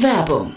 Werbung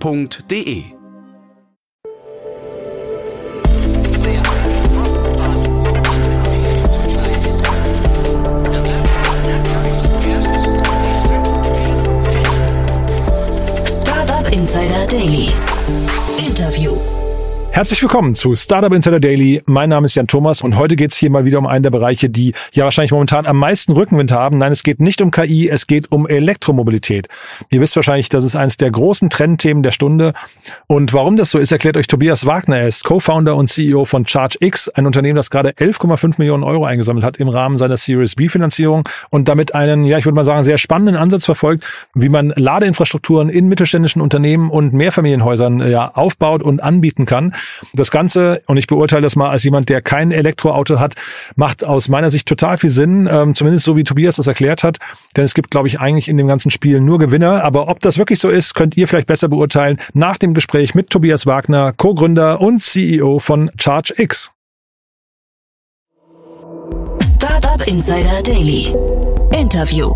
f.de. Insider Daily. Herzlich willkommen zu Startup Insider Daily. Mein Name ist Jan Thomas und heute geht es hier mal wieder um einen der Bereiche, die ja wahrscheinlich momentan am meisten Rückenwind haben. Nein, es geht nicht um KI, es geht um Elektromobilität. Ihr wisst wahrscheinlich, das ist eines der großen Trendthemen der Stunde. Und warum das so ist, erklärt euch Tobias Wagner. Er ist Co-Founder und CEO von ChargeX, ein Unternehmen, das gerade 11,5 Millionen Euro eingesammelt hat im Rahmen seiner Series B Finanzierung und damit einen, ja, ich würde mal sagen, sehr spannenden Ansatz verfolgt, wie man Ladeinfrastrukturen in mittelständischen Unternehmen und Mehrfamilienhäusern ja aufbaut und anbieten kann. Das Ganze, und ich beurteile das mal als jemand, der kein Elektroauto hat, macht aus meiner Sicht total viel Sinn, ähm, zumindest so wie Tobias das erklärt hat. Denn es gibt, glaube ich, eigentlich in dem ganzen Spiel nur Gewinner. Aber ob das wirklich so ist, könnt ihr vielleicht besser beurteilen nach dem Gespräch mit Tobias Wagner, Co-Gründer und CEO von ChargeX. Startup Insider Daily. Interview.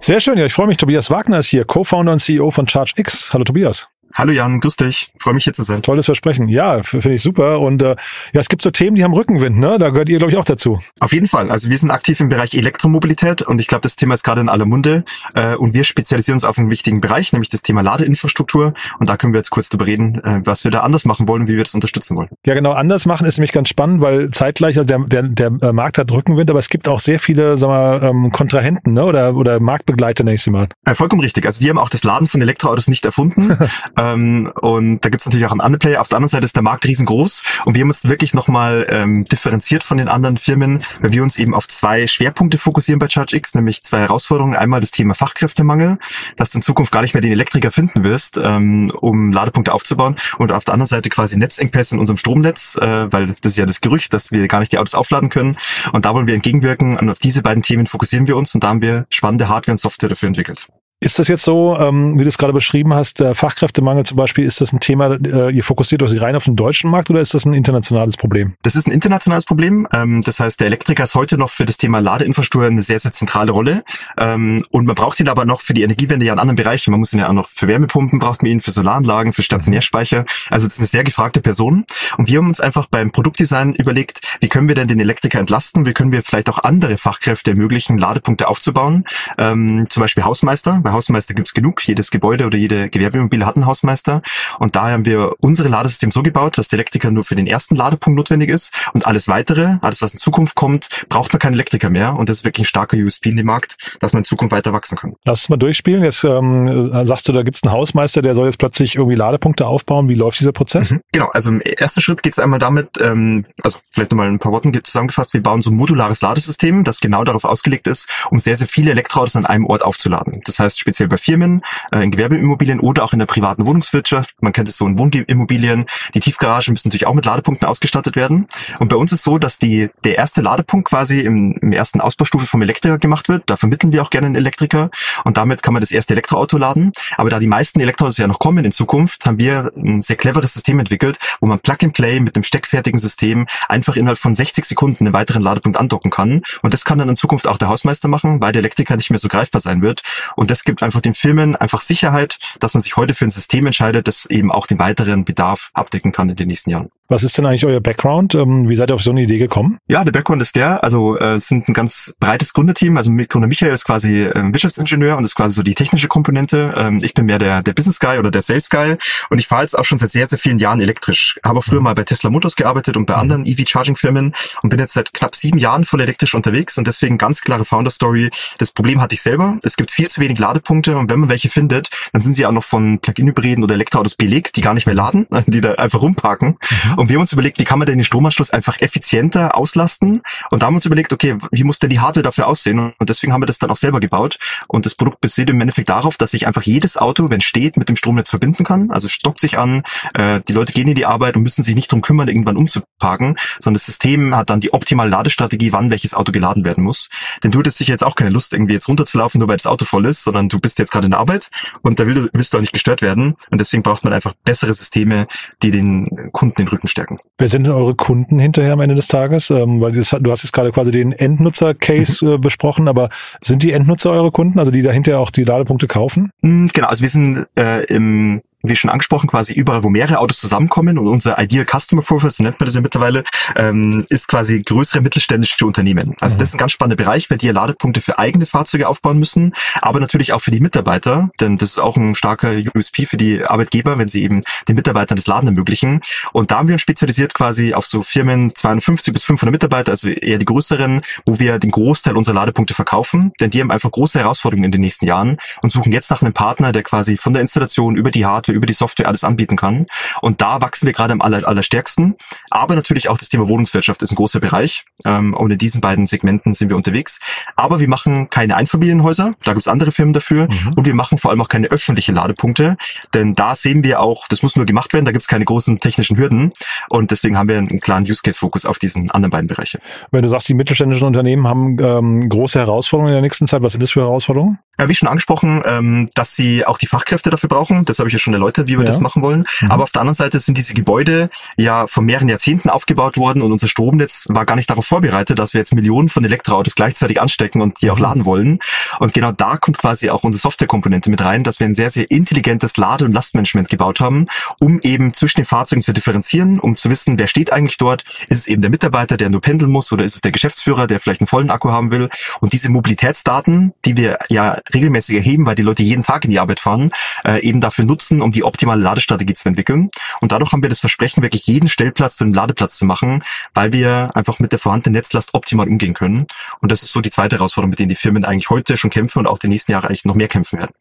Sehr schön, ja, ich freue mich. Tobias Wagner ist hier, Co-Founder und CEO von ChargeX. Hallo Tobias. Hallo Jan, grüß dich. Freue mich hier zu sein. Tolles Versprechen. Ja, finde ich super. Und äh, ja, es gibt so Themen, die haben Rückenwind, ne? Da gehört ihr, glaube ich, auch dazu. Auf jeden Fall. Also wir sind aktiv im Bereich Elektromobilität und ich glaube, das Thema ist gerade in aller Munde. Äh, und wir spezialisieren uns auf einen wichtigen Bereich, nämlich das Thema Ladeinfrastruktur. Und da können wir jetzt kurz drüber reden, äh, was wir da anders machen wollen, wie wir das unterstützen wollen. Ja, genau, anders machen ist nämlich ganz spannend, weil zeitgleich, also der, der, der Markt hat Rückenwind, aber es gibt auch sehr viele, sagen wir, ähm, Kontrahenten, ne? Oder, oder Marktbegleiter, nenne ich sie mal. Äh, vollkommen richtig. Also wir haben auch das Laden von Elektroautos nicht erfunden. ähm, und da gibt's natürlich auch einen anderen Player. Auf der anderen Seite ist der Markt riesengroß und wir haben uns wirklich nochmal ähm, differenziert von den anderen Firmen, weil wir uns eben auf zwei Schwerpunkte fokussieren bei ChargeX, nämlich zwei Herausforderungen. Einmal das Thema Fachkräftemangel, dass du in Zukunft gar nicht mehr den Elektriker finden wirst, ähm, um Ladepunkte aufzubauen und auf der anderen Seite quasi Netzengpässe in unserem Stromnetz, äh, weil das ist ja das Gerücht, dass wir gar nicht die Autos aufladen können und da wollen wir entgegenwirken und auf diese beiden Themen fokussieren wir uns und da haben wir spannende Hardware und Software dafür entwickelt. Ist das jetzt so, ähm, wie du es gerade beschrieben hast, der Fachkräftemangel zum Beispiel, ist das ein Thema, äh, ihr fokussiert euch rein auf den deutschen Markt oder ist das ein internationales Problem? Das ist ein internationales Problem. Ähm, das heißt, der Elektriker ist heute noch für das Thema Ladeinfrastruktur eine sehr, sehr zentrale Rolle. Ähm, und man braucht ihn aber noch für die Energiewende ja in anderen Bereichen. Man muss ihn ja auch noch für Wärmepumpen, braucht man ihn für Solaranlagen, für Stationärspeicher. Also das ist eine sehr gefragte Person. Und wir haben uns einfach beim Produktdesign überlegt, wie können wir denn den Elektriker entlasten? Wie können wir vielleicht auch andere Fachkräfte ermöglichen, Ladepunkte aufzubauen? Ähm, zum Beispiel Hausmeister bei Hausmeister gibt's genug. Jedes Gebäude oder jede Gewerbeimmobilie hat einen Hausmeister. Und daher haben wir unsere Ladesystem so gebaut, dass der Elektriker nur für den ersten Ladepunkt notwendig ist. Und alles weitere, alles was in Zukunft kommt, braucht man keinen Elektriker mehr. Und das ist wirklich ein starker USP in dem Markt, dass man in Zukunft weiter wachsen kann. Lass es mal durchspielen. Jetzt ähm, sagst du, da gibt's einen Hausmeister, der soll jetzt plötzlich irgendwie Ladepunkte aufbauen. Wie läuft dieser Prozess? Mhm. Genau, also im ersten Schritt geht es einmal damit, ähm, also vielleicht nochmal ein paar Worten zusammengefasst, wir bauen so ein modulares Ladesystem, das genau darauf ausgelegt ist, um sehr, sehr viele Elektroautos an einem Ort aufzuladen. Das heißt, speziell bei Firmen, äh, in Gewerbeimmobilien oder auch in der privaten Wohnungswirtschaft. Man kennt es so in Wohnimmobilien. Die Tiefgaragen müssen natürlich auch mit Ladepunkten ausgestattet werden. Und bei uns ist so, dass die, der erste Ladepunkt quasi im, im ersten Ausbaustufe vom Elektriker gemacht wird. Da vermitteln wir auch gerne einen Elektriker. Und damit kann man das erste Elektroauto laden. Aber da die meisten Elektroautos ja noch kommen in Zukunft, haben wir ein sehr cleveres System entwickelt, wo man Plug and Play mit dem steckfertigen System einfach innerhalb von 60 Sekunden einen weiteren Ladepunkt andocken kann. Und das kann dann in Zukunft auch der Hausmeister machen, weil der Elektriker nicht mehr so greifbar sein wird. Und das gibt einfach den Firmen einfach Sicherheit, dass man sich heute für ein System entscheidet, das eben auch den weiteren Bedarf abdecken kann in den nächsten Jahren. Was ist denn eigentlich euer Background? Ähm, wie seid ihr auf so eine Idee gekommen? Ja, der Background ist der, also äh, es sind ein ganz breites Gründerteam. Also Gründer Michael ist quasi ähm, Wirtschaftsingenieur und ist quasi so die technische Komponente. Ähm, ich bin mehr der, der Business Guy oder der Sales Guy und ich fahre jetzt auch schon seit sehr, sehr vielen Jahren elektrisch. Habe auch früher mal bei Tesla Motors gearbeitet und bei Mhm. anderen EV-Charging-Firmen und bin jetzt seit knapp sieben Jahren voll elektrisch unterwegs und deswegen ganz klare Founder-Story. Das Problem hatte ich selber. Es gibt viel zu wenig Ladepunkte und wenn man welche findet, dann sind sie auch noch von Plug-in-Hybriden oder Elektroautos belegt, die gar nicht mehr laden, die da einfach rumparken. Mhm. Und wir haben uns überlegt, wie kann man denn den Stromanschluss einfach effizienter auslasten? Und da haben wir uns überlegt, okay, wie muss denn die Hardware dafür aussehen? Und deswegen haben wir das dann auch selber gebaut. Und das Produkt basiert im Endeffekt darauf, dass sich einfach jedes Auto, wenn steht, mit dem Stromnetz verbinden kann. Also stockt sich an, äh, die Leute gehen in die Arbeit und müssen sich nicht drum kümmern, irgendwann umzuparken, sondern das System hat dann die optimale Ladestrategie, wann welches Auto geladen werden muss. Denn du hättest sicher jetzt auch keine Lust, irgendwie jetzt runterzulaufen, nur weil das Auto voll ist, sondern du bist jetzt gerade in der Arbeit und da willst du auch nicht gestört werden. Und deswegen braucht man einfach bessere Systeme, die den Kunden den Rücken stärken. Wer sind denn eure Kunden hinterher am Ende des Tages? Ähm, weil das, du hast jetzt gerade quasi den Endnutzer-Case mhm. äh, besprochen, aber sind die Endnutzer eure Kunden, also die dahinter auch die Ladepunkte kaufen? Mm, genau, also wir sind äh, im wie schon angesprochen, quasi überall, wo mehrere Autos zusammenkommen und unser Ideal Customer Profile, so nennt man das ja mittlerweile, ähm, ist quasi größere mittelständische Unternehmen. Also mhm. das ist ein ganz spannender Bereich, weil die ja Ladepunkte für eigene Fahrzeuge aufbauen müssen, aber natürlich auch für die Mitarbeiter, denn das ist auch ein starker USP für die Arbeitgeber, wenn sie eben den Mitarbeitern das Laden ermöglichen. Und da haben wir uns spezialisiert quasi auf so Firmen 250 bis 500 Mitarbeiter, also eher die größeren, wo wir den Großteil unserer Ladepunkte verkaufen, denn die haben einfach große Herausforderungen in den nächsten Jahren und suchen jetzt nach einem Partner, der quasi von der Installation über die Hardware Hardware, über die Software alles anbieten kann. Und da wachsen wir gerade am aller, allerstärksten. Aber natürlich auch das Thema Wohnungswirtschaft ist ein großer Bereich. Ähm, und in diesen beiden Segmenten sind wir unterwegs. Aber wir machen keine Einfamilienhäuser, da gibt's andere Firmen dafür. Mhm. Und wir machen vor allem auch keine öffentlichen Ladepunkte. Denn da sehen wir auch, das muss nur gemacht werden, da gibt's keine großen technischen Hürden. Und deswegen haben wir einen klaren Use-Case-Fokus auf diesen anderen beiden Bereiche. Wenn du sagst, die mittelständischen Unternehmen haben ähm, große Herausforderungen in der nächsten Zeit, was sind das für Herausforderungen? Ja, wie schon angesprochen, ähm, dass sie auch die Fachkräfte dafür brauchen. Das habe ich ja schon erläutert, wie wir ja. das machen wollen. Mhm. Aber auf der anderen Seite sind diese Gebäude ja vor mehreren Jahrzehnten aufgebaut worden und unser Stromnetz war gar nicht darauf vorbereitet, dass wir jetzt Millionen von Elektroautos gleichzeitig anstecken und die auch mhm. laden wollen. Und genau da kommt quasi auch unsere Softwarekomponente mit rein, dass wir ein sehr, sehr intelligentes Lade- und Lastmanagement gebaut haben, um eben zwischen den Fahrzeugen zu differenzieren, um zu wissen, wer steht eigentlich dort. Ist es eben der Mitarbeiter, der nur pendeln muss oder ist es der Geschäftsführer, der vielleicht einen vollen Akku haben will? Und diese Mobilitätsdaten, die wir ja regelmäßig erheben, weil die Leute jeden Tag in die Arbeit fahren, äh, eben dafür nutzen, um die optimale Ladestrategie zu entwickeln. Und dadurch haben wir das Versprechen, wirklich jeden Stellplatz zu einem Ladeplatz zu machen, weil wir einfach mit der vorhandenen Netzlast optimal umgehen können. Und das ist so die zweite Herausforderung, mit denen die Firmen eigentlich heute schon kämpfen und auch die nächsten Jahre eigentlich noch mehr kämpfen werden.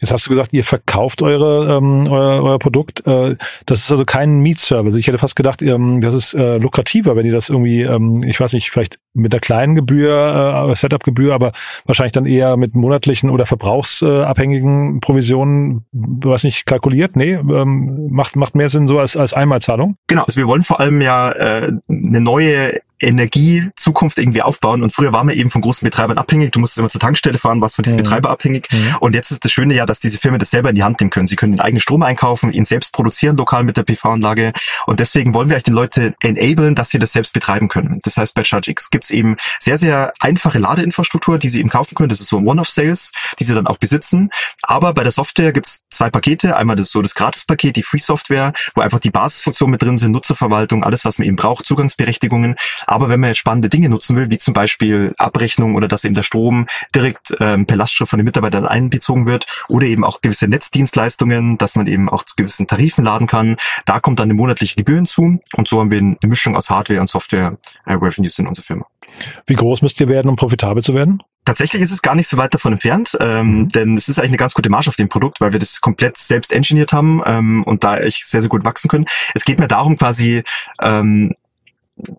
Jetzt hast du gesagt, ihr verkauft eure, ähm, euer, euer Produkt. Äh, das ist also kein Mietservice. Ich hätte fast gedacht, ähm, das ist äh, lukrativer, wenn ihr das irgendwie, ähm, ich weiß nicht, vielleicht mit der kleinen Gebühr, äh, Setup-Gebühr, aber wahrscheinlich dann eher mit monatlichen oder verbrauchsabhängigen Provisionen, weiß nicht, kalkuliert. Nee, ähm, macht, macht mehr Sinn so als, als Einmalzahlung. Genau, also wir wollen vor allem ja äh, eine neue Energiezukunft irgendwie aufbauen. Und früher waren wir eben von großen Betreibern abhängig. Du musstest immer zur Tankstelle fahren, warst von diesem mhm. Betreiber abhängig. Mhm. Und jetzt ist das Schöne ja, dass diese Firmen das selber in die Hand nehmen können. Sie können den eigenen Strom einkaufen, ihn selbst produzieren lokal mit der PV-Anlage. Und deswegen wollen wir euch den Leute enablen, dass sie das selbst betreiben können. Das heißt, bei ChargeX gibt's eben sehr, sehr einfache Ladeinfrastruktur, die sie eben kaufen können. Das ist so ein One-of-Sales, die sie dann auch besitzen. Aber bei der Software gibt's zwei Pakete. Einmal das so das Gratis-Paket, die Free-Software, wo einfach die Basisfunktionen mit drin sind, Nutzerverwaltung, alles, was man eben braucht, Zugangsberechtigungen. Aber wenn man jetzt spannende Dinge nutzen will, wie zum Beispiel Abrechnung oder dass eben der Strom direkt ähm, per Lastschrift von den Mitarbeitern einbezogen wird oder eben auch gewisse Netzdienstleistungen, dass man eben auch zu gewissen Tarifen laden kann, da kommt dann eine monatliche Gebühr hinzu und so haben wir eine Mischung aus Hardware und Software äh, Revenues in unserer Firma. Wie groß müsst ihr werden, um profitabel zu werden? Tatsächlich ist es gar nicht so weit davon entfernt, ähm, mhm. denn es ist eigentlich eine ganz gute Marge auf dem Produkt, weil wir das komplett selbst engineert haben ähm, und da echt sehr, sehr gut wachsen können. Es geht mir darum, quasi ähm,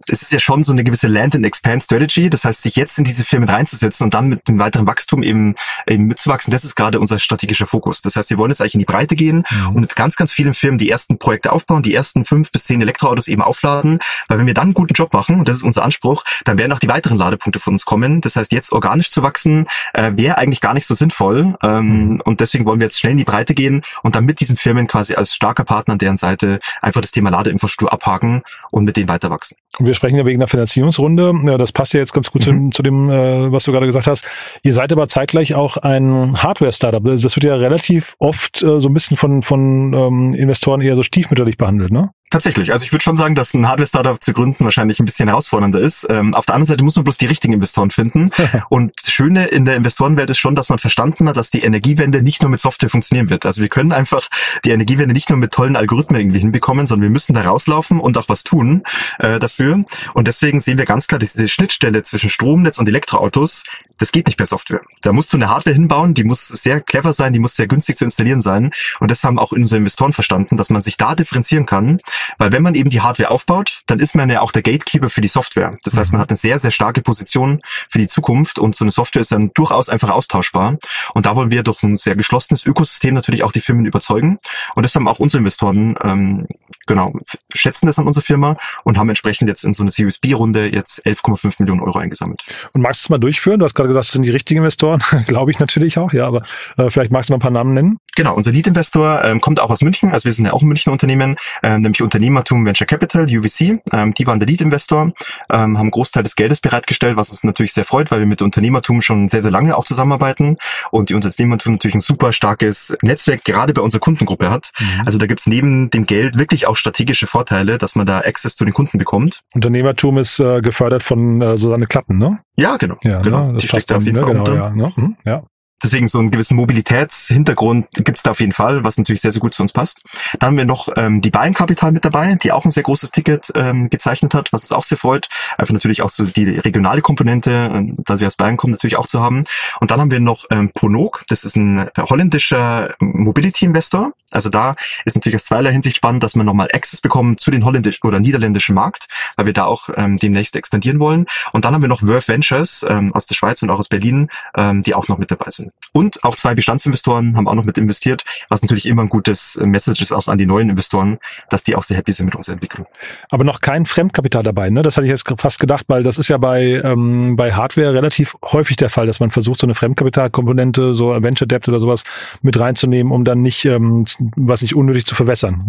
es ist ja schon so eine gewisse Land and Expand Strategy. Das heißt, sich jetzt in diese Firmen reinzusetzen und dann mit dem weiteren Wachstum eben, eben mitzuwachsen, das ist gerade unser strategischer Fokus. Das heißt, wir wollen jetzt eigentlich in die Breite gehen mhm. und mit ganz, ganz vielen Firmen die ersten Projekte aufbauen, die ersten fünf bis zehn Elektroautos eben aufladen. Weil wenn wir dann einen guten Job machen, und das ist unser Anspruch, dann werden auch die weiteren Ladepunkte von uns kommen. Das heißt, jetzt organisch zu wachsen, äh, wäre eigentlich gar nicht so sinnvoll. Ähm, mhm. Und deswegen wollen wir jetzt schnell in die Breite gehen und dann mit diesen Firmen quasi als starker Partner an deren Seite einfach das Thema Ladeinfrastruktur abhaken und mit denen weiter wachsen. Wir sprechen ja wegen der Finanzierungsrunde. Ja, das passt ja jetzt ganz gut mhm. zu, zu, dem, äh, was du gerade gesagt hast. Ihr seid aber zeitgleich auch ein Hardware-Startup. Das wird ja relativ oft äh, so ein bisschen von, von ähm, Investoren eher so stiefmütterlich behandelt, ne? Tatsächlich. Also ich würde schon sagen, dass ein Hardware-Startup zu gründen wahrscheinlich ein bisschen herausfordernder ist. Ähm, auf der anderen Seite muss man bloß die richtigen Investoren finden. und das Schöne in der Investorenwelt ist schon, dass man verstanden hat, dass die Energiewende nicht nur mit Software funktionieren wird. Also wir können einfach die Energiewende nicht nur mit tollen Algorithmen irgendwie hinbekommen, sondern wir müssen da rauslaufen und auch was tun äh, dafür. Und deswegen sehen wir ganz klar, dass diese Schnittstelle zwischen Stromnetz und Elektroautos das geht nicht per Software. Da musst du eine Hardware hinbauen, die muss sehr clever sein, die muss sehr günstig zu installieren sein. Und das haben auch unsere Investoren verstanden, dass man sich da differenzieren kann. Weil wenn man eben die Hardware aufbaut, dann ist man ja auch der Gatekeeper für die Software. Das heißt, man mhm. hat eine sehr, sehr starke Position für die Zukunft und so eine Software ist dann durchaus einfach austauschbar. Und da wollen wir durch ein sehr geschlossenes Ökosystem natürlich auch die Firmen überzeugen. Und das haben auch unsere Investoren, ähm, genau, schätzen das an unsere Firma und haben entsprechend jetzt in so eine Series B-Runde jetzt 11,5 Millionen Euro eingesammelt. Und magst du es mal durchführen? Du hast gerade gesagt, das sind die richtigen Investoren. Glaube ich natürlich auch, ja, aber äh, vielleicht magst du mal ein paar Namen nennen. Genau, unser Lead-Investor ähm, kommt auch aus München, also wir sind ja auch ein Münchner Unternehmen, ähm, nämlich Unternehmertum Venture Capital, UVC. Ähm, die waren der Lead-Investor, ähm, haben Großteil des Geldes bereitgestellt, was uns natürlich sehr freut, weil wir mit Unternehmertum schon sehr, sehr lange auch zusammenarbeiten und die Unternehmertum natürlich ein super starkes Netzwerk gerade bei unserer Kundengruppe hat. Mhm. Also da gibt's neben dem Geld wirklich auch strategische Vorteile, dass man da Access zu den Kunden bekommt. Unternehmertum ist äh, gefördert von äh, Susanne Klatten, ne? Ja, genau. Ja, genau. Ne? Die steckt da auf jeden ne? Fall genau, ja, ne? mhm, ja. Deswegen so einen gewissen Mobilitätshintergrund gibt es da auf jeden Fall, was natürlich sehr, sehr gut zu uns passt. Dann haben wir noch ähm, die Bayern Kapital mit dabei, die auch ein sehr großes Ticket ähm, gezeichnet hat, was uns auch sehr freut. Einfach natürlich auch so die regionale Komponente, äh, da wir aus Bayern kommen, natürlich auch zu haben. Und dann haben wir noch ähm, Ponog, das ist ein holländischer Mobility-Investor. Also da ist natürlich aus zweierlei Hinsicht spannend, dass wir nochmal Access bekommen zu den holländischen oder niederländischen Markt, weil wir da auch ähm, demnächst expandieren wollen. Und dann haben wir noch Worth Ventures ähm, aus der Schweiz und auch aus Berlin, ähm, die auch noch mit dabei sind. Und auch zwei Bestandsinvestoren haben auch noch mit investiert, was natürlich immer ein gutes Message ist auch an die neuen Investoren, dass die auch sehr happy sind mit unserer Entwicklung. Aber noch kein Fremdkapital dabei, ne? Das hatte ich jetzt fast gedacht, weil das ist ja bei, ähm, bei Hardware relativ häufig der Fall, dass man versucht, so eine Fremdkapitalkomponente, so Venture Debt oder sowas mit reinzunehmen, um dann nicht, ähm, was nicht unnötig zu verwässern.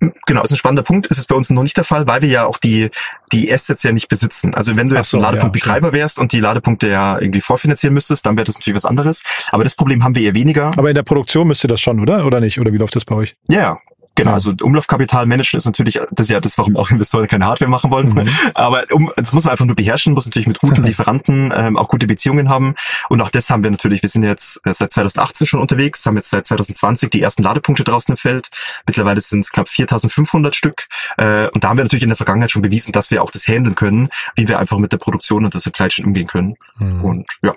Ne? Genau, ist ein spannender Punkt. Ist es bei uns noch nicht der Fall, weil wir ja auch die, die Assets ja nicht besitzen. Also wenn du jetzt so, ein Ladepunktbetreiber ja, wärst und die Ladepunkte ja irgendwie vorfinanzieren müsstest, dann wäre das natürlich was anderes. Aber das Problem haben wir eher weniger. Aber in der Produktion müsst ihr das schon, oder? Oder nicht? Oder wie läuft das bei euch? Ja, yeah. Genau, also Umlaufkapital managen ist natürlich, das ist ja das, warum auch Investoren keine Hardware machen wollen. Mhm. Aber um, das muss man einfach nur beherrschen, muss natürlich mit guten Lieferanten ähm, auch gute Beziehungen haben. Und auch das haben wir natürlich. Wir sind jetzt äh, seit 2018 schon unterwegs, haben jetzt seit 2020 die ersten Ladepunkte draußen im Feld. Mittlerweile sind es knapp 4.500 Stück. Äh, und da haben wir natürlich in der Vergangenheit schon bewiesen, dass wir auch das handeln können, wie wir einfach mit der Produktion und der Supply Chain umgehen können. Mhm. Und ja,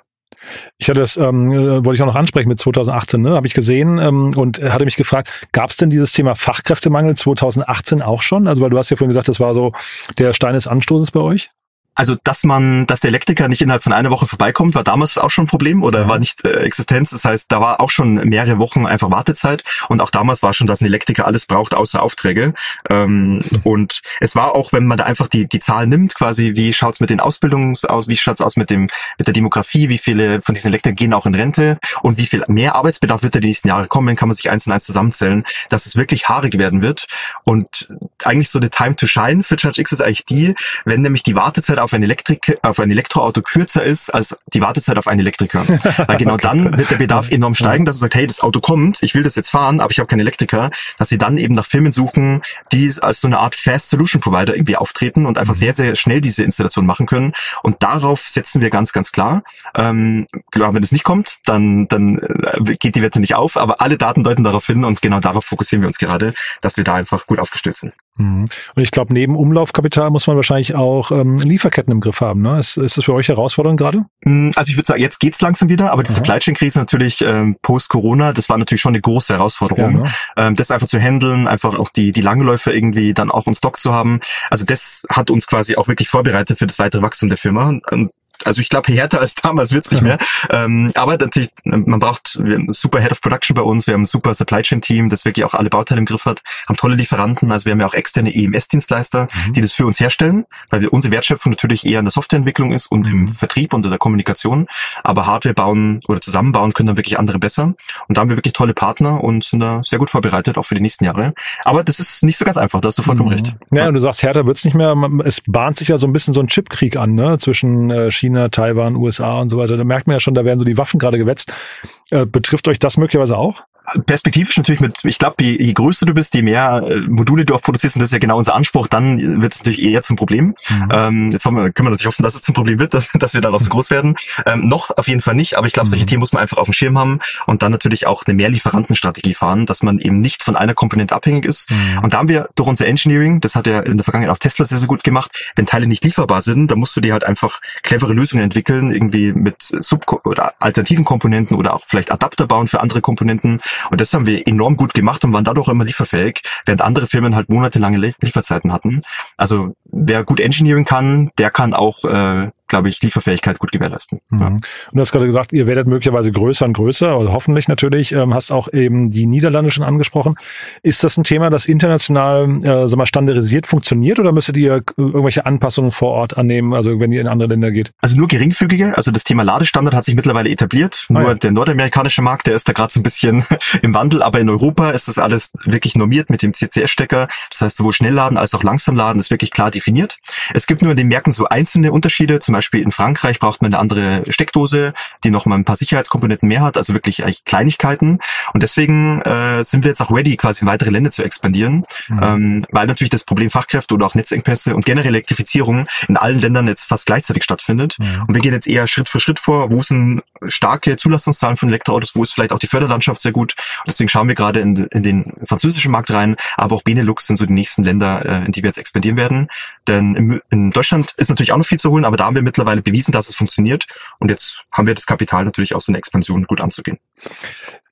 ich hatte das, ähm, äh, wollte ich auch noch ansprechen mit 2018, ne? habe ich gesehen ähm, und hatte mich gefragt, gab es denn dieses Thema Fachkräftemangel 2018 auch schon? Also weil du hast ja vorhin gesagt, das war so der Stein des Anstoßes bei euch. Also, dass man, dass der Elektriker nicht innerhalb von einer Woche vorbeikommt, war damals auch schon ein Problem oder war nicht äh, Existenz. Das heißt, da war auch schon mehrere Wochen einfach Wartezeit und auch damals war schon, dass ein Elektriker alles braucht außer Aufträge. Ähm, und es war auch, wenn man da einfach die die Zahlen nimmt, quasi, wie schaut's mit den Ausbildungs aus, wie schaut's aus mit dem mit der Demografie, wie viele von diesen Elektrikern gehen auch in Rente und wie viel mehr Arbeitsbedarf wird da die nächsten Jahre kommen, kann man sich eins und eins zusammenzählen, dass es wirklich haarig werden wird. Und eigentlich so die Time to Shine für Charge X ist eigentlich die, wenn nämlich die Wartezeit auf auf ein Elektrik auf ein Elektroauto kürzer ist als die Wartezeit auf einen Elektriker. Weil genau okay. dann wird der Bedarf enorm steigen, dass er sagt, hey, das Auto kommt, ich will das jetzt fahren, aber ich habe keinen Elektriker, dass sie dann eben nach Firmen suchen, die als so eine Art Fast Solution Provider irgendwie auftreten und einfach mhm. sehr, sehr schnell diese Installation machen können. Und darauf setzen wir ganz, ganz klar. Ähm, klar, wenn es nicht kommt, dann, dann äh, geht die Wette nicht auf, aber alle Daten deuten darauf hin und genau darauf fokussieren wir uns gerade, dass wir da einfach gut aufgestellt sind. Mhm. Und ich glaube, neben Umlaufkapital muss man wahrscheinlich auch ähm, Lieferketten im Griff haben. Ne? Ist, ist das für euch herausfordernd gerade? Mm, also ich würde sagen, jetzt geht's langsam wieder, aber die Supply Chain Krise natürlich ähm, post-Corona, das war natürlich schon eine große Herausforderung. Ja, ne? ähm, das einfach zu handeln, einfach auch die, die Langläufe irgendwie dann auch in Stock zu haben. Also das hat uns quasi auch wirklich vorbereitet für das weitere Wachstum der Firma. Und also ich glaube, härter als damals wird's nicht mehr. Ähm, aber natürlich, man braucht wir haben super Head of Production bei uns, wir haben ein super Supply Chain Team, das wirklich auch alle Bauteile im Griff hat, haben tolle Lieferanten, also wir haben ja auch externe EMS-Dienstleister, mhm. die das für uns herstellen, weil wir unsere Wertschöpfung natürlich eher in der Softwareentwicklung ist und mhm. im Vertrieb und in der Kommunikation. Aber Hardware bauen oder zusammenbauen können dann wirklich andere besser. Und da haben wir wirklich tolle Partner und sind da sehr gut vorbereitet, auch für die nächsten Jahre. Aber das ist nicht so ganz einfach, da hast du vollkommen mhm. recht. Ja, und du sagst, härter wird's nicht mehr. Es bahnt sich ja so ein bisschen so ein Chipkrieg an, ne, zwischen äh, China China, Taiwan, USA und so weiter. Da merkt man ja schon, da werden so die Waffen gerade gewetzt. Äh, betrifft euch das möglicherweise auch? Perspektivisch natürlich mit, ich glaube, je, je größer du bist, je mehr äh, Module du auch produzierst, und das ist ja genau unser Anspruch, dann wird es natürlich eher zum Problem. Mhm. Ähm, jetzt haben wir, können wir natürlich hoffen, dass es zum Problem wird, dass, dass wir dann auch so groß werden. Ähm, noch auf jeden Fall nicht, aber ich glaube, solche mhm. Themen muss man einfach auf dem Schirm haben und dann natürlich auch eine Mehrlieferantenstrategie fahren, dass man eben nicht von einer Komponente abhängig ist. Mhm. Und da haben wir durch unser Engineering, das hat ja in der Vergangenheit auch Tesla sehr, sehr gut gemacht, wenn Teile nicht lieferbar sind, dann musst du dir halt einfach clevere Lösungen entwickeln, irgendwie mit Sub- oder alternativen Komponenten oder auch vielleicht Adapter bauen für andere Komponenten. Und das haben wir enorm gut gemacht und waren dadurch immer lieferfähig, während andere Firmen halt monatelange Lieferzeiten hatten. Also wer gut Engineering kann, der kann auch äh, glaube ich, Lieferfähigkeit gut gewährleisten. Mhm. Ja. Und du hast gerade gesagt, ihr werdet möglicherweise größer und größer, oder hoffentlich natürlich, ähm, hast auch eben die Niederlande schon angesprochen. Ist das ein Thema, das international äh, sag mal, standardisiert funktioniert oder müsstet ihr irgendwelche Anpassungen vor Ort annehmen, also wenn ihr in andere Länder geht? Also nur geringfügige, also das Thema Ladestandard hat sich mittlerweile etabliert. Ah, nur ja. der nordamerikanische Markt, der ist da gerade so ein bisschen im Wandel, aber in Europa ist das alles wirklich normiert mit dem CCS-Stecker. Das heißt, sowohl Schnellladen als auch Langsamladen ist wirklich klar definiert. Es gibt nur in den Märkten so einzelne Unterschiede, zum Beispiel in Frankreich braucht man eine andere Steckdose, die noch mal ein paar Sicherheitskomponenten mehr hat, also wirklich eigentlich Kleinigkeiten. Und deswegen äh, sind wir jetzt auch ready, quasi in weitere Länder zu expandieren, mhm. ähm, weil natürlich das Problem Fachkräfte oder auch Netzengpässe und generell Elektrifizierung in allen Ländern jetzt fast gleichzeitig stattfindet. Mhm. Und wir gehen jetzt eher Schritt für Schritt vor, wo sind starke Zulassungszahlen von Elektroautos, wo ist vielleicht auch die Förderlandschaft sehr gut. Und deswegen schauen wir gerade in, in den französischen Markt rein, aber auch Benelux sind so die nächsten Länder, äh, in die wir jetzt expandieren werden. Denn in, in Deutschland ist natürlich auch noch viel zu holen, aber da haben wir mittlerweile bewiesen, dass es funktioniert. Und jetzt haben wir das Kapital natürlich auch so eine Expansion gut anzugehen.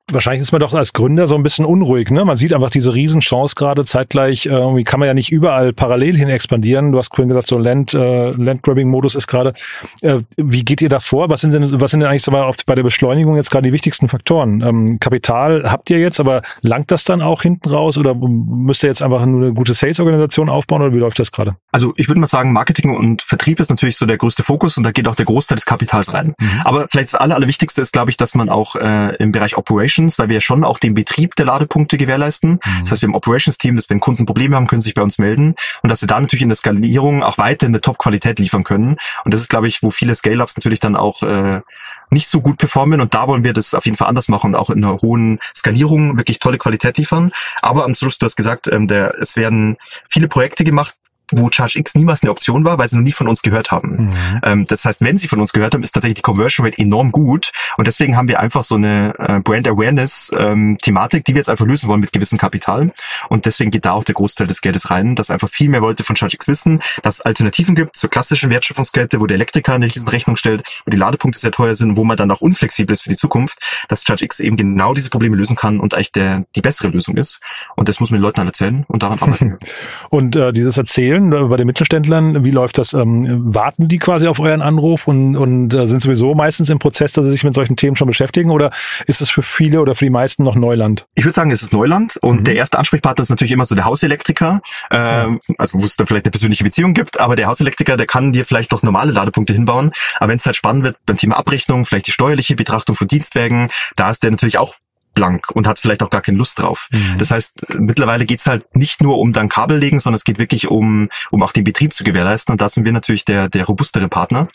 Wahrscheinlich ist man doch als Gründer so ein bisschen unruhig, ne? Man sieht einfach diese Riesenchance gerade zeitgleich. Äh, irgendwie kann man ja nicht überall parallel hin expandieren. Du hast vorhin gesagt, so Land, äh, Landgrabbing-Modus ist gerade. Äh, wie geht ihr da vor? Was sind denn, was sind denn eigentlich so bei, bei der Beschleunigung jetzt gerade die wichtigsten Faktoren? Ähm, Kapital habt ihr jetzt, aber langt das dann auch hinten raus oder müsst ihr jetzt einfach nur eine gute Sales-Organisation aufbauen oder wie läuft das gerade? Also ich würde mal sagen, Marketing und Vertrieb ist natürlich so der größte Fokus und da geht auch der Großteil des Kapitals rein. Mhm. Aber vielleicht das aller, allerwichtigste ist, glaube ich, dass man auch äh, im Bereich Operation Operations, weil wir schon auch den Betrieb der Ladepunkte gewährleisten. Mhm. Das heißt, wir haben Operations-Team, das wenn Kunden Probleme haben, können sie sich bei uns melden und dass sie da natürlich in der Skalierung auch weiter eine Top-Qualität liefern können. Und das ist, glaube ich, wo viele Scale-Ups natürlich dann auch äh, nicht so gut performen und da wollen wir das auf jeden Fall anders machen und auch in einer hohen Skalierung wirklich tolle Qualität liefern. Aber am Schluss, du hast gesagt, ähm, der, es werden viele Projekte gemacht, wo ChargeX niemals eine Option war, weil sie noch nie von uns gehört haben. Mhm. Ähm, das heißt, wenn sie von uns gehört haben, ist tatsächlich die Conversion Rate enorm gut und deswegen haben wir einfach so eine äh, Brand Awareness ähm, Thematik, die wir jetzt einfach lösen wollen mit gewissem Kapital und deswegen geht da auch der Großteil des Geldes rein, dass einfach viel mehr Leute von ChargeX wissen, dass es Alternativen gibt zur klassischen Wertschöpfungskette, wo der Elektriker eine riesen Rechnung stellt, wo die Ladepunkte sehr teuer sind, wo man dann auch unflexibel ist für die Zukunft, dass ChargeX eben genau diese Probleme lösen kann und eigentlich der die bessere Lösung ist und das muss man den Leuten erzählen und daran arbeiten und äh, dieses Erzählen Bei den Mittelständlern? Wie läuft das? Ähm, warten die quasi auf euren Anruf und, und äh, sind sowieso meistens im Prozess, dass sie sich mit solchen Themen schon beschäftigen oder ist es für viele oder für die meisten noch Neuland? Ich würde sagen, es ist Neuland und mhm. der erste Ansprechpartner ist natürlich immer so der Hauselektriker, äh, also wo es dann vielleicht eine persönliche Beziehung gibt, aber der Hauselektriker, der kann dir vielleicht doch normale Ladepunkte hinbauen, aber wenn es halt spannend wird beim Thema Abrechnung, vielleicht die steuerliche Betrachtung von Dienstwägen, da ist der natürlich auch blank und hat vielleicht auch gar keine Lust drauf. Mhm. Das heißt, mittlerweile geht's halt nicht nur um dann Kabel legen, sondern es geht wirklich um, um auch den Betrieb zu gewährleisten. Und da sind wir natürlich der, der robustere Partner.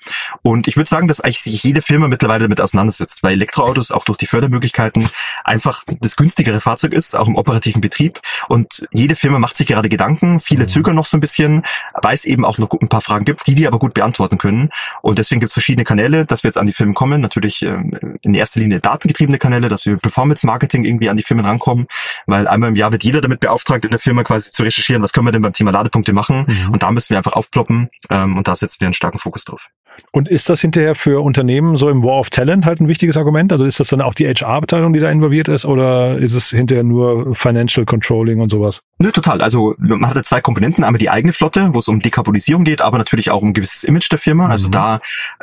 Und ich würde sagen, dass eigentlich sich jede Firma mittlerweile damit auseinandersetzt, weil Elektroautos auch durch die Fördermöglichkeiten einfach das günstigere Fahrzeug ist, auch im operativen Betrieb. Und jede Firma macht sich gerade Gedanken. Viele mhm. zögern noch so ein bisschen, weil es eben auch noch ein paar Fragen gibt, die wir aber gut beantworten können. Und deswegen gibt's verschiedene Kanäle, dass wir jetzt an die Firmen kommen. Natürlich ähm, in erster Linie datengetriebene Kanäle, dass wir Performance Marketing irgendwie an die Firmen rankommen, weil einmal im Jahr wird jeder damit beauftragt, in der Firma quasi zu recherchieren, was können wir denn beim Thema Ladepunkte machen. Mhm. Und da müssen wir einfach aufploppen ähm, und da setzen wir einen starken Fokus drauf. Und ist das hinterher für Unternehmen so im War of Talent halt ein wichtiges Argument? Also ist das dann auch die HR-Abteilung, die da involviert ist, oder ist es hinterher nur Financial Controlling und sowas? Nö, total. Also man hat ja zwei Komponenten. Einmal die eigene Flotte, wo es um Dekarbonisierung geht, aber natürlich auch um ein gewisses Image der Firma. Also mhm. da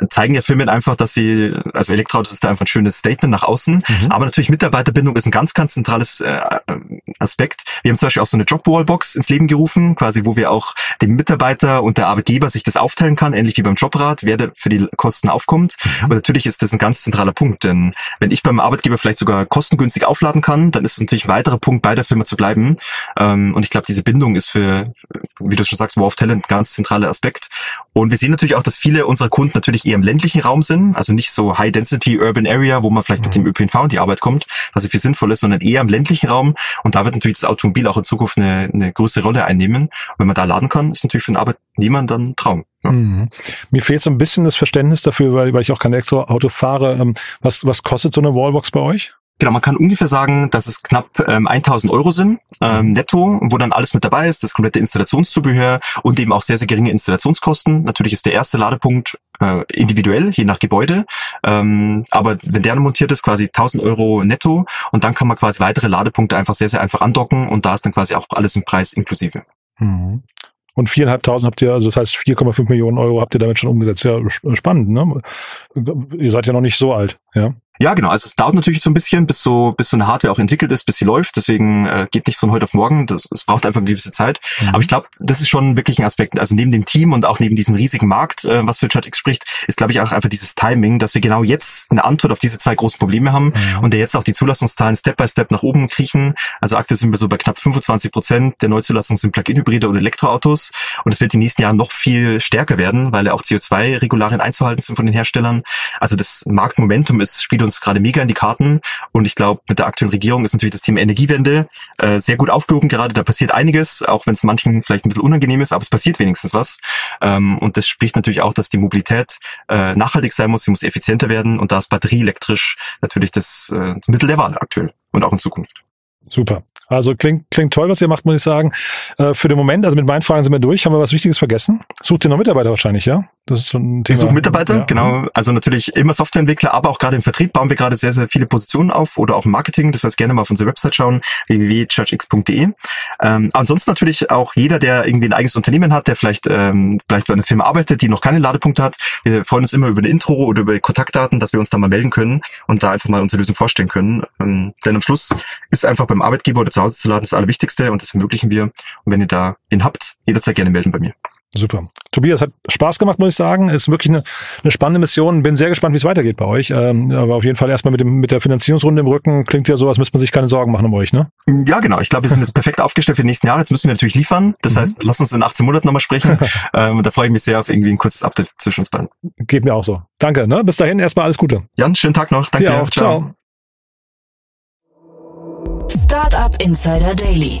zeigen ja Firmen einfach, dass sie, also Elektroautos ist da einfach ein schönes Statement nach außen. Mhm. Aber natürlich Mitarbeiterbindung ist ein ganz, ganz zentrales äh, Aspekt. Wir haben zum Beispiel auch so eine Jobwallbox ins Leben gerufen, quasi wo wir auch dem Mitarbeiter und der Arbeitgeber sich das aufteilen kann, ähnlich wie beim Jobrad. Wer Gebäude für die Kosten aufkommt. Mhm. Und natürlich ist das ein ganz zentraler Punkt, denn wenn ich beim Arbeitgeber vielleicht sogar kostengünstig aufladen kann, dann ist es natürlich ein weiterer Punkt, bei der Firma zu bleiben. Ähm, und ich glaube, diese Bindung ist für, wie du schon sagst, War of Talent ein ganz zentraler Aspekt. Und wir sehen natürlich auch, dass viele unserer Kunden natürlich eher im ländlichen Raum sind, also nicht so High-Density Urban Area, wo man vielleicht mit dem mhm. ÖPNV in die Arbeit kommt, was viel sinnvoll ist, sondern eher im ländlichen Raum. Und da wird natürlich das Automobil auch in Zukunft eine, eine größere Rolle einnehmen. Und wenn man da laden kann, ist natürlich für den Arbeitnehmer dann ein Traum. Ja. Mhm. Mir fehlt so ein bisschen das Verständnis dafür, weil, weil ich auch kein Elektroauto fahre. Ähm, was, was kostet so eine Wallbox bei euch? Genau, man kann ungefähr sagen, dass es knapp ähm, 1000 Euro sind ähm, netto, wo dann alles mit dabei ist, das komplette Installationszubehör und eben auch sehr, sehr geringe Installationskosten. Natürlich ist der erste Ladepunkt äh, individuell, je nach Gebäude, ähm, aber wenn der montiert ist, quasi 1000 Euro netto und dann kann man quasi weitere Ladepunkte einfach sehr, sehr einfach andocken und da ist dann quasi auch alles im Preis inklusive. Mhm. Und viereinhalbtausend habt ihr, also das heißt 4,5 Millionen Euro habt ihr damit schon umgesetzt. Ja, spannend, ne? Ihr seid ja noch nicht so alt, ja? Ja, genau. Also es dauert natürlich so ein bisschen, bis so, bis so eine Hardware auch entwickelt ist, bis sie läuft. Deswegen äh, geht nicht von heute auf morgen. Das, es braucht einfach eine gewisse Zeit. Mhm. Aber ich glaube, das ist schon wirklich ein Aspekt. Also neben dem Team und auch neben diesem riesigen Markt, äh, was für ChatX spricht, ist, glaube ich, auch einfach dieses Timing, dass wir genau jetzt eine Antwort auf diese zwei großen Probleme haben mhm. und der jetzt auch die Zulassungszahlen Step by Step nach oben kriechen. Also aktuell sind wir so bei knapp 25 Prozent der Neuzulassungen sind Plug-in-Hybride oder Elektroautos. Und es wird die nächsten Jahre noch viel stärker werden, weil ja auch CO2-Regularien einzuhalten sind von den Herstellern. Also das Marktmomentum ist, spielt uns gerade mega in die Karte Karten. Und ich glaube, mit der aktuellen Regierung ist natürlich das Thema Energiewende äh, sehr gut aufgehoben gerade. Da passiert einiges, auch wenn es manchen vielleicht ein bisschen unangenehm ist, aber es passiert wenigstens was. Ähm, und das spricht natürlich auch, dass die Mobilität äh, nachhaltig sein muss, sie muss effizienter werden und da ist batterieelektrisch natürlich das, äh, das Mittel der Wahl aktuell und auch in Zukunft. Super. Also klingt, klingt toll, was ihr macht, muss ich sagen. Äh, für den Moment, also mit meinen Fragen sind wir durch. Haben wir was Wichtiges vergessen? Sucht ihr noch Mitarbeiter wahrscheinlich, ja? Das ist so ein Thema. Wir suchen Mitarbeiter, ja. genau. Also natürlich immer Softwareentwickler, aber auch gerade im Vertrieb bauen wir gerade sehr, sehr viele Positionen auf oder auch im Marketing. Das heißt, gerne mal auf unsere Website schauen, www.churchx.de. Ähm, ansonsten natürlich auch jeder, der irgendwie ein eigenes Unternehmen hat, der vielleicht, ähm, vielleicht bei einer Firma arbeitet, die noch keine Ladepunkte hat. Wir freuen uns immer über eine Intro oder über Kontaktdaten, dass wir uns da mal melden können und da einfach mal unsere Lösung vorstellen können. Ähm, denn am Schluss ist einfach beim Arbeitgeber oder zu Hause zu laden das Allerwichtigste und das ermöglichen wir. Und wenn ihr da ihn habt, jederzeit gerne melden bei mir. Super. Tobias hat Spaß gemacht, muss ich sagen. Ist wirklich eine, eine spannende Mission. Bin sehr gespannt, wie es weitergeht bei euch. Ähm, aber auf jeden Fall erstmal mit, dem, mit der Finanzierungsrunde im Rücken klingt ja so, als müsste man sich keine Sorgen machen um euch, ne? Ja, genau. Ich glaube, wir sind jetzt perfekt aufgestellt für die nächsten Jahre. Jetzt müssen wir natürlich liefern. Das mhm. heißt, lass uns in 18 Monaten nochmal sprechen. ähm, da freue ich mich sehr auf irgendwie ein kurzes Update zwischen uns beiden. Geht mir auch so. Danke. Ne? Bis dahin erstmal alles Gute. Jan, schönen Tag noch. Danke dir. Auch. Ciao. Startup Insider Daily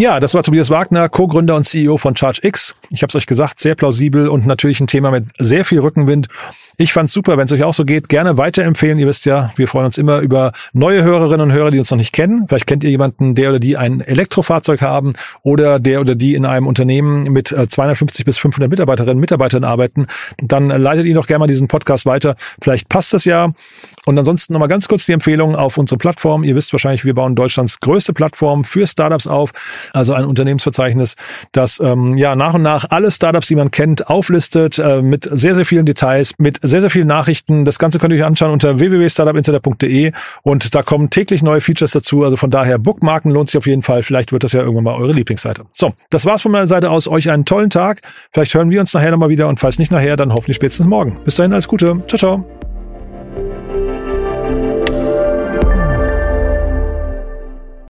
Ja, das war Tobias Wagner, Co-Gründer und CEO von ChargeX. Ich habe es euch gesagt, sehr plausibel und natürlich ein Thema mit sehr viel Rückenwind. Ich fand's super, wenn es euch auch so geht. Gerne weiterempfehlen. Ihr wisst ja, wir freuen uns immer über neue Hörerinnen und Hörer, die uns noch nicht kennen. Vielleicht kennt ihr jemanden, der oder die ein Elektrofahrzeug haben oder der oder die in einem Unternehmen mit 250 äh, bis 500 Mitarbeiterinnen und Mitarbeitern arbeiten. Dann leitet ihr doch gerne mal diesen Podcast weiter. Vielleicht passt das ja. Und ansonsten nochmal ganz kurz die Empfehlung auf unsere Plattform. Ihr wisst wahrscheinlich, wir bauen Deutschlands größte Plattform für Startups auf also ein Unternehmensverzeichnis, das ähm, ja nach und nach alle Startups, die man kennt, auflistet äh, mit sehr, sehr vielen Details, mit sehr, sehr vielen Nachrichten. Das Ganze könnt ihr euch anschauen unter www.startupinsider.de und da kommen täglich neue Features dazu. Also von daher Bookmarken lohnt sich auf jeden Fall. Vielleicht wird das ja irgendwann mal eure Lieblingsseite. So, das war's von meiner Seite aus. Euch einen tollen Tag. Vielleicht hören wir uns nachher nochmal wieder und falls nicht nachher, dann hoffentlich spätestens morgen. Bis dahin, alles Gute. Ciao, ciao.